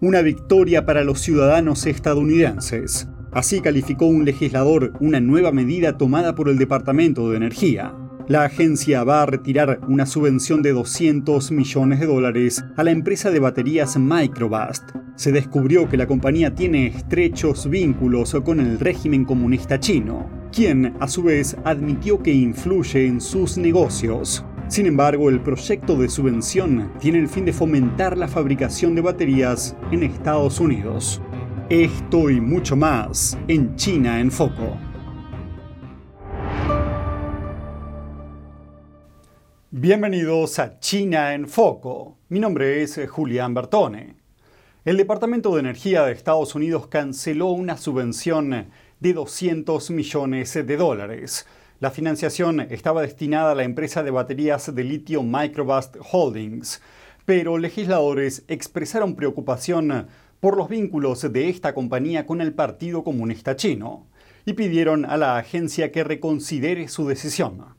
una victoria para los ciudadanos estadounidenses. Así calificó un legislador una nueva medida tomada por el Departamento de Energía. La agencia va a retirar una subvención de 200 millones de dólares a la empresa de baterías Microbust. Se descubrió que la compañía tiene estrechos vínculos con el régimen comunista chino, quien a su vez admitió que influye en sus negocios. Sin embargo, el proyecto de subvención tiene el fin de fomentar la fabricación de baterías en Estados Unidos. Esto y mucho más en China en Foco. Bienvenidos a China en Foco. Mi nombre es Julián Bertone. El Departamento de Energía de Estados Unidos canceló una subvención de 200 millones de dólares. La financiación estaba destinada a la empresa de baterías de litio Microbust Holdings, pero legisladores expresaron preocupación por los vínculos de esta compañía con el Partido Comunista Chino y pidieron a la agencia que reconsidere su decisión.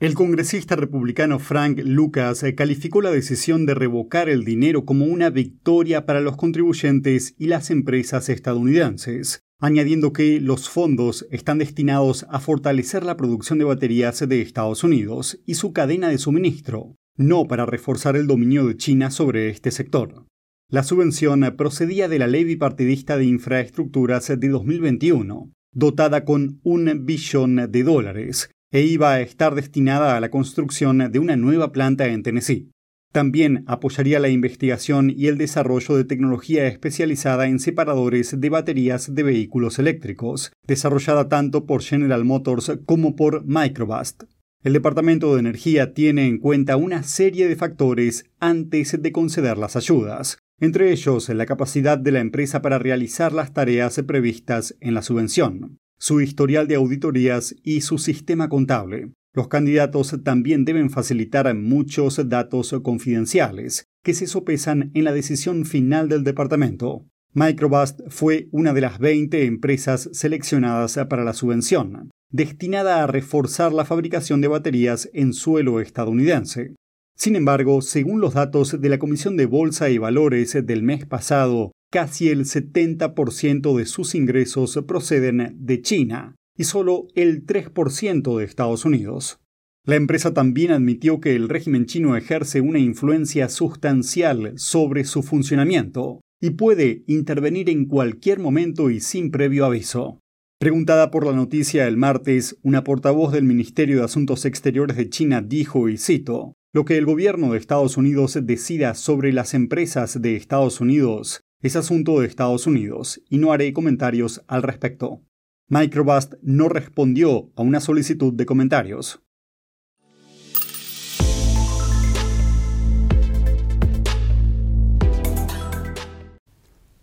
El congresista republicano Frank Lucas calificó la decisión de revocar el dinero como una victoria para los contribuyentes y las empresas estadounidenses, añadiendo que los fondos están destinados a fortalecer la producción de baterías de Estados Unidos y su cadena de suministro, no para reforzar el dominio de China sobre este sector. La subvención procedía de la Ley Bipartidista de Infraestructuras de 2021, dotada con un billón de dólares, e iba a estar destinada a la construcción de una nueva planta en Tennessee. También apoyaría la investigación y el desarrollo de tecnología especializada en separadores de baterías de vehículos eléctricos, desarrollada tanto por General Motors como por Microbust. El Departamento de Energía tiene en cuenta una serie de factores antes de conceder las ayudas, entre ellos la capacidad de la empresa para realizar las tareas previstas en la subvención su historial de auditorías y su sistema contable. Los candidatos también deben facilitar muchos datos confidenciales que se sopesan en la decisión final del departamento. Microbust fue una de las 20 empresas seleccionadas para la subvención, destinada a reforzar la fabricación de baterías en suelo estadounidense. Sin embargo, según los datos de la Comisión de Bolsa y Valores del mes pasado, casi el 70% de sus ingresos proceden de China y solo el 3% de Estados Unidos. La empresa también admitió que el régimen chino ejerce una influencia sustancial sobre su funcionamiento y puede intervenir en cualquier momento y sin previo aviso. Preguntada por la noticia el martes, una portavoz del Ministerio de Asuntos Exteriores de China dijo, y cito, Lo que el gobierno de Estados Unidos decida sobre las empresas de Estados Unidos es asunto de Estados Unidos y no haré comentarios al respecto. Microbust no respondió a una solicitud de comentarios.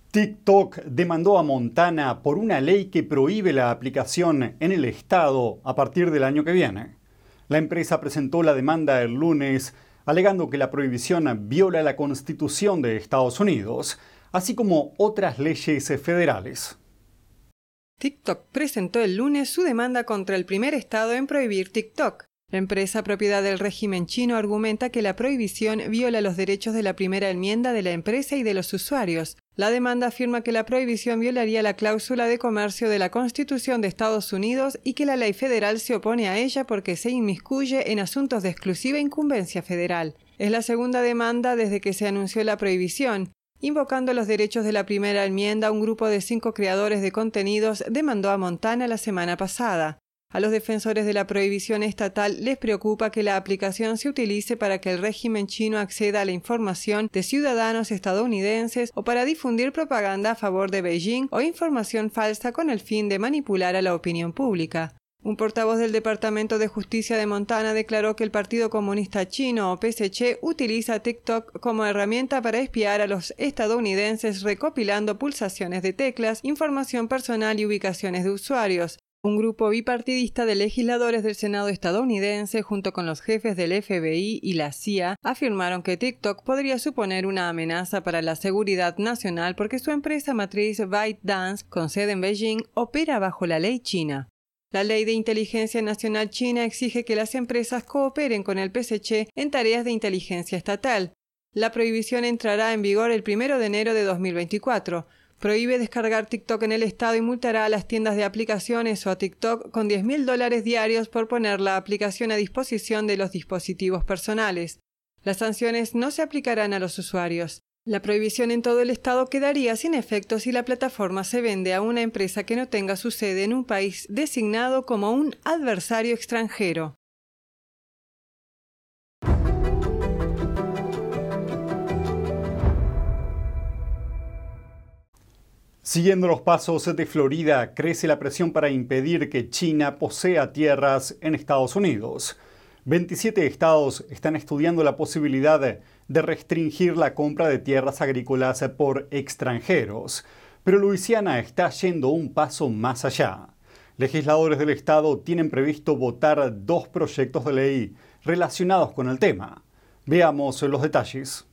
TikTok demandó a Montana por una ley que prohíbe la aplicación en el estado a partir del año que viene. La empresa presentó la demanda el lunes alegando que la prohibición viola la Constitución de Estados Unidos así como otras leyes federales. TikTok presentó el lunes su demanda contra el primer estado en prohibir TikTok. La empresa propiedad del régimen chino argumenta que la prohibición viola los derechos de la primera enmienda de la empresa y de los usuarios. La demanda afirma que la prohibición violaría la cláusula de comercio de la Constitución de Estados Unidos y que la ley federal se opone a ella porque se inmiscuye en asuntos de exclusiva incumbencia federal. Es la segunda demanda desde que se anunció la prohibición. Invocando los derechos de la primera enmienda, un grupo de cinco creadores de contenidos demandó a Montana la semana pasada. A los defensores de la prohibición estatal les preocupa que la aplicación se utilice para que el régimen chino acceda a la información de ciudadanos estadounidenses o para difundir propaganda a favor de Beijing o información falsa con el fin de manipular a la opinión pública. Un portavoz del Departamento de Justicia de Montana declaró que el Partido Comunista Chino o PSC utiliza TikTok como herramienta para espiar a los estadounidenses recopilando pulsaciones de teclas, información personal y ubicaciones de usuarios. Un grupo bipartidista de legisladores del Senado estadounidense junto con los jefes del FBI y la CIA afirmaron que TikTok podría suponer una amenaza para la seguridad nacional porque su empresa matriz ByteDance, con sede en Beijing, opera bajo la ley china. La Ley de Inteligencia Nacional China exige que las empresas cooperen con el PSC en tareas de inteligencia estatal. La prohibición entrará en vigor el 1 de enero de 2024. Prohíbe descargar TikTok en el estado y multará a las tiendas de aplicaciones o a TikTok con 10 mil dólares diarios por poner la aplicación a disposición de los dispositivos personales. Las sanciones no se aplicarán a los usuarios. La prohibición en todo el estado quedaría sin efecto si la plataforma se vende a una empresa que no tenga su sede en un país designado como un adversario extranjero. Siguiendo los pasos de Florida, crece la presión para impedir que China posea tierras en Estados Unidos. 27 estados están estudiando la posibilidad de restringir la compra de tierras agrícolas por extranjeros, pero Luisiana está yendo un paso más allá. Legisladores del estado tienen previsto votar dos proyectos de ley relacionados con el tema. Veamos los detalles.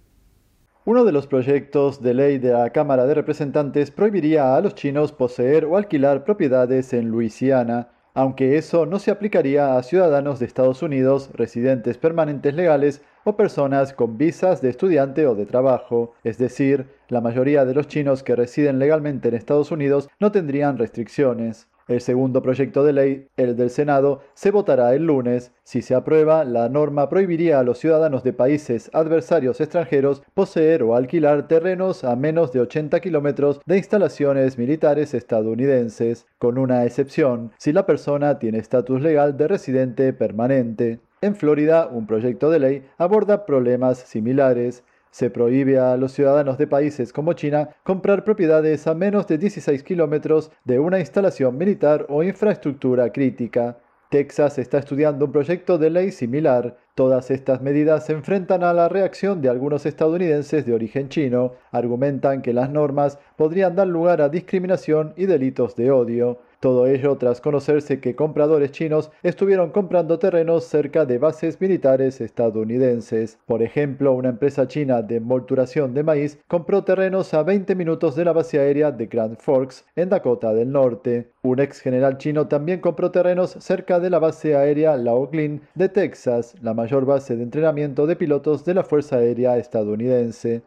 Uno de los proyectos de ley de la Cámara de Representantes prohibiría a los chinos poseer o alquilar propiedades en Luisiana, aunque eso no se aplicaría a ciudadanos de Estados Unidos, residentes permanentes legales o personas con visas de estudiante o de trabajo, es decir, la mayoría de los chinos que residen legalmente en Estados Unidos no tendrían restricciones. El segundo proyecto de ley, el del Senado, se votará el lunes. Si se aprueba, la norma prohibiría a los ciudadanos de países adversarios extranjeros poseer o alquilar terrenos a menos de 80 kilómetros de instalaciones militares estadounidenses, con una excepción, si la persona tiene estatus legal de residente permanente. En Florida, un proyecto de ley aborda problemas similares. Se prohíbe a los ciudadanos de países como China comprar propiedades a menos de 16 kilómetros de una instalación militar o infraestructura crítica. Texas está estudiando un proyecto de ley similar. Todas estas medidas se enfrentan a la reacción de algunos estadounidenses de origen chino. Argumentan que las normas podrían dar lugar a discriminación y delitos de odio. Todo ello tras conocerse que compradores chinos estuvieron comprando terrenos cerca de bases militares estadounidenses. Por ejemplo, una empresa china de envolturación de maíz compró terrenos a 20 minutos de la base aérea de Grand Forks, en Dakota del Norte. Un ex general chino también compró terrenos cerca de la base aérea Laoglin de Texas, la mayor base de entrenamiento de pilotos de la Fuerza Aérea estadounidense.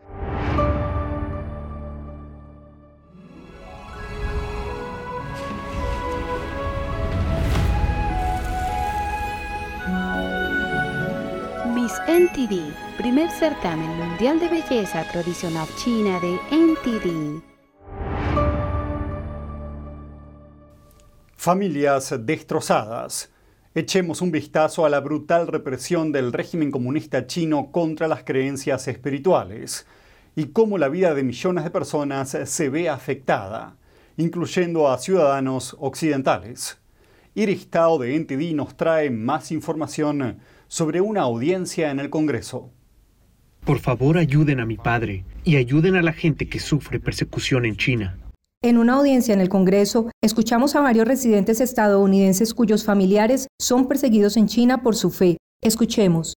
NTD, primer certamen mundial de belleza tradicional china de NTD. Familias destrozadas. Echemos un vistazo a la brutal represión del régimen comunista chino contra las creencias espirituales y cómo la vida de millones de personas se ve afectada, incluyendo a ciudadanos occidentales. Iris de NTD nos trae más información sobre una audiencia en el Congreso. Por favor, ayuden a mi padre y ayuden a la gente que sufre persecución en China. En una audiencia en el Congreso, escuchamos a varios residentes estadounidenses cuyos familiares son perseguidos en China por su fe. Escuchemos.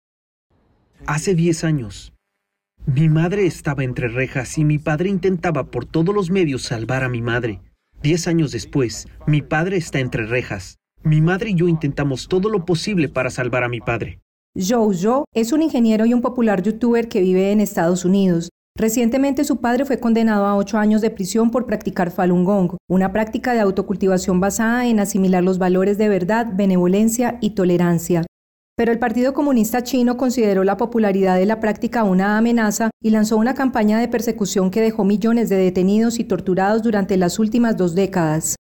Hace 10 años, mi madre estaba entre rejas y mi padre intentaba por todos los medios salvar a mi madre. Diez años después, mi padre está entre rejas. Mi madre y yo intentamos todo lo posible para salvar a mi padre. Zhou es un ingeniero y un popular youtuber que vive en Estados Unidos. Recientemente su padre fue condenado a ocho años de prisión por practicar Falun Gong, una práctica de autocultivación basada en asimilar los valores de verdad, benevolencia y tolerancia. Pero el Partido Comunista Chino consideró la popularidad de la práctica una amenaza y lanzó una campaña de persecución que dejó millones de detenidos y torturados durante las últimas dos décadas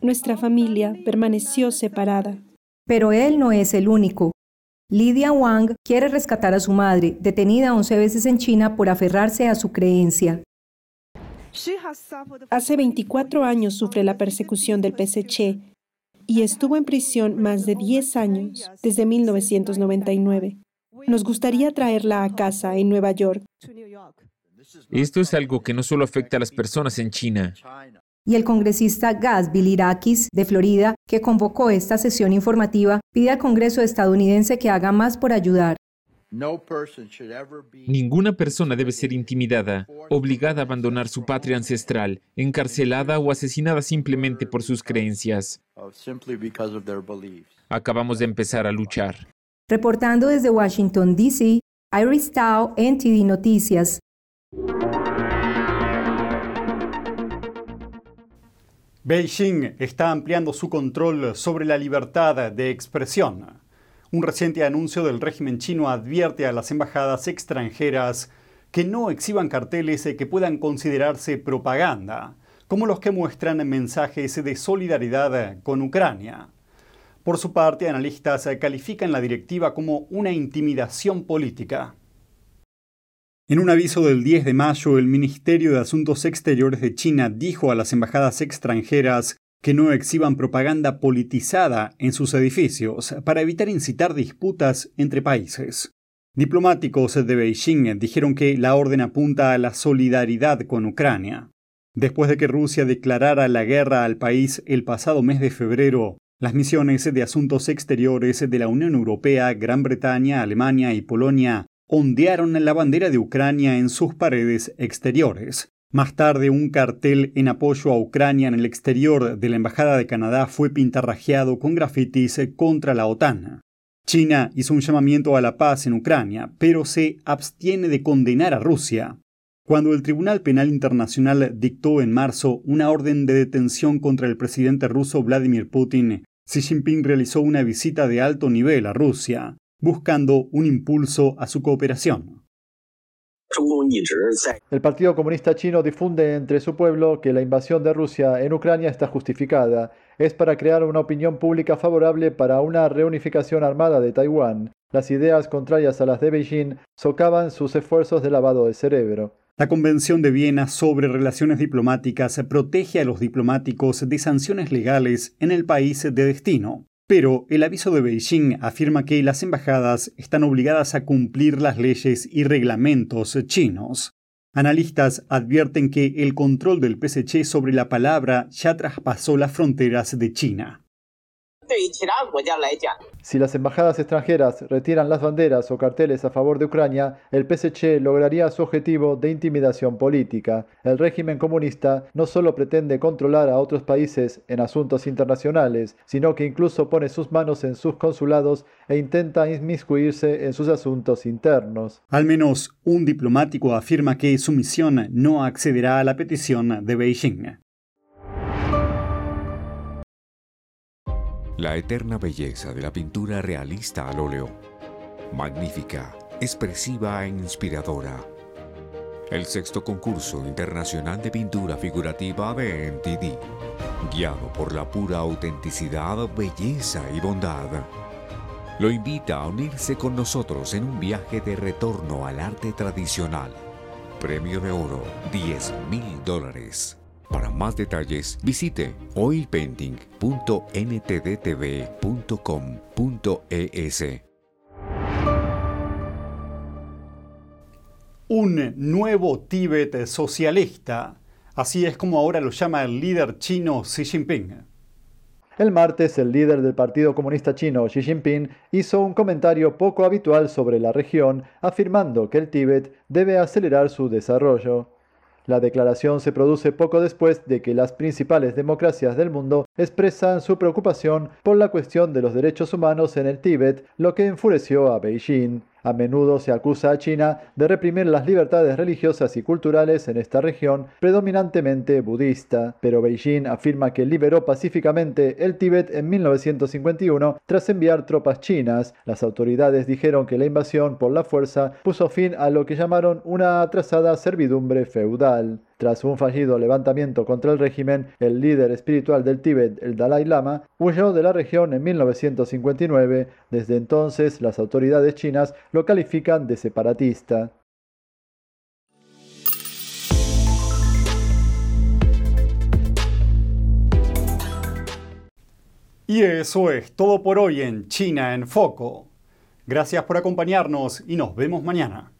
nuestra familia permaneció separada. Pero él no es el único. Lydia Wang quiere rescatar a su madre, detenida 11 veces en China por aferrarse a su creencia. Hace 24 años sufre la persecución del PSC y estuvo en prisión más de 10 años, desde 1999. Nos gustaría traerla a casa en Nueva York. Esto es algo que no solo afecta a las personas en China, y el congresista Gaz Bilirakis de Florida, que convocó esta sesión informativa, pide al Congreso estadounidense que haga más por ayudar. Ninguna persona debe ser intimidada, obligada a abandonar su patria ancestral, encarcelada o asesinada simplemente por sus creencias. Acabamos de empezar a luchar. Reportando desde Washington, D.C., Iris Tao, NTD Noticias. Beijing está ampliando su control sobre la libertad de expresión. Un reciente anuncio del régimen chino advierte a las embajadas extranjeras que no exhiban carteles que puedan considerarse propaganda, como los que muestran mensajes de solidaridad con Ucrania. Por su parte, analistas califican la directiva como una intimidación política. En un aviso del 10 de mayo, el Ministerio de Asuntos Exteriores de China dijo a las embajadas extranjeras que no exhiban propaganda politizada en sus edificios para evitar incitar disputas entre países. Diplomáticos de Beijing dijeron que la orden apunta a la solidaridad con Ucrania. Después de que Rusia declarara la guerra al país el pasado mes de febrero, las misiones de asuntos exteriores de la Unión Europea, Gran Bretaña, Alemania y Polonia ondearon la bandera de Ucrania en sus paredes exteriores. Más tarde, un cartel en apoyo a Ucrania en el exterior de la Embajada de Canadá fue pintarrajeado con grafitis contra la OTAN. China hizo un llamamiento a la paz en Ucrania, pero se abstiene de condenar a Rusia. Cuando el Tribunal Penal Internacional dictó en marzo una orden de detención contra el presidente ruso Vladimir Putin, Xi Jinping realizó una visita de alto nivel a Rusia buscando un impulso a su cooperación. El Partido Comunista Chino difunde entre su pueblo que la invasión de Rusia en Ucrania está justificada. Es para crear una opinión pública favorable para una reunificación armada de Taiwán. Las ideas contrarias a las de Beijing socavan sus esfuerzos de lavado de cerebro. La Convención de Viena sobre Relaciones Diplomáticas protege a los diplomáticos de sanciones legales en el país de destino. Pero el aviso de Beijing afirma que las embajadas están obligadas a cumplir las leyes y reglamentos chinos. Analistas advierten que el control del PSC sobre la palabra ya traspasó las fronteras de China. Si las embajadas extranjeras retiran las banderas o carteles a favor de Ucrania, el PSC lograría su objetivo de intimidación política. El régimen comunista no solo pretende controlar a otros países en asuntos internacionales, sino que incluso pone sus manos en sus consulados e intenta inmiscuirse en sus asuntos internos. Al menos un diplomático afirma que su misión no accederá a la petición de Beijing. La eterna belleza de la pintura realista al óleo. Magnífica, expresiva e inspiradora. El sexto concurso internacional de pintura figurativa de NTD, guiado por la pura autenticidad, belleza y bondad. Lo invita a unirse con nosotros en un viaje de retorno al arte tradicional. Premio de oro, 10 mil dólares. Para más detalles, visite oilpainting.ntdtv.com.es. Un nuevo Tíbet socialista. Así es como ahora lo llama el líder chino Xi Jinping. El martes, el líder del Partido Comunista Chino, Xi Jinping, hizo un comentario poco habitual sobre la región, afirmando que el Tíbet debe acelerar su desarrollo. La declaración se produce poco después de que las principales democracias del mundo expresan su preocupación por la cuestión de los derechos humanos en el Tíbet, lo que enfureció a Beijing. A menudo se acusa a China de reprimir las libertades religiosas y culturales en esta región, predominantemente budista, pero Beijing afirma que liberó pacíficamente el Tíbet en 1951 tras enviar tropas chinas. Las autoridades dijeron que la invasión por la fuerza puso fin a lo que llamaron una atrasada servidumbre feudal. Tras un fallido levantamiento contra el régimen, el líder espiritual del Tíbet, el Dalai Lama, huyó de la región en 1959. Desde entonces, las autoridades chinas lo califican de separatista. Y eso es todo por hoy en China en Foco. Gracias por acompañarnos y nos vemos mañana.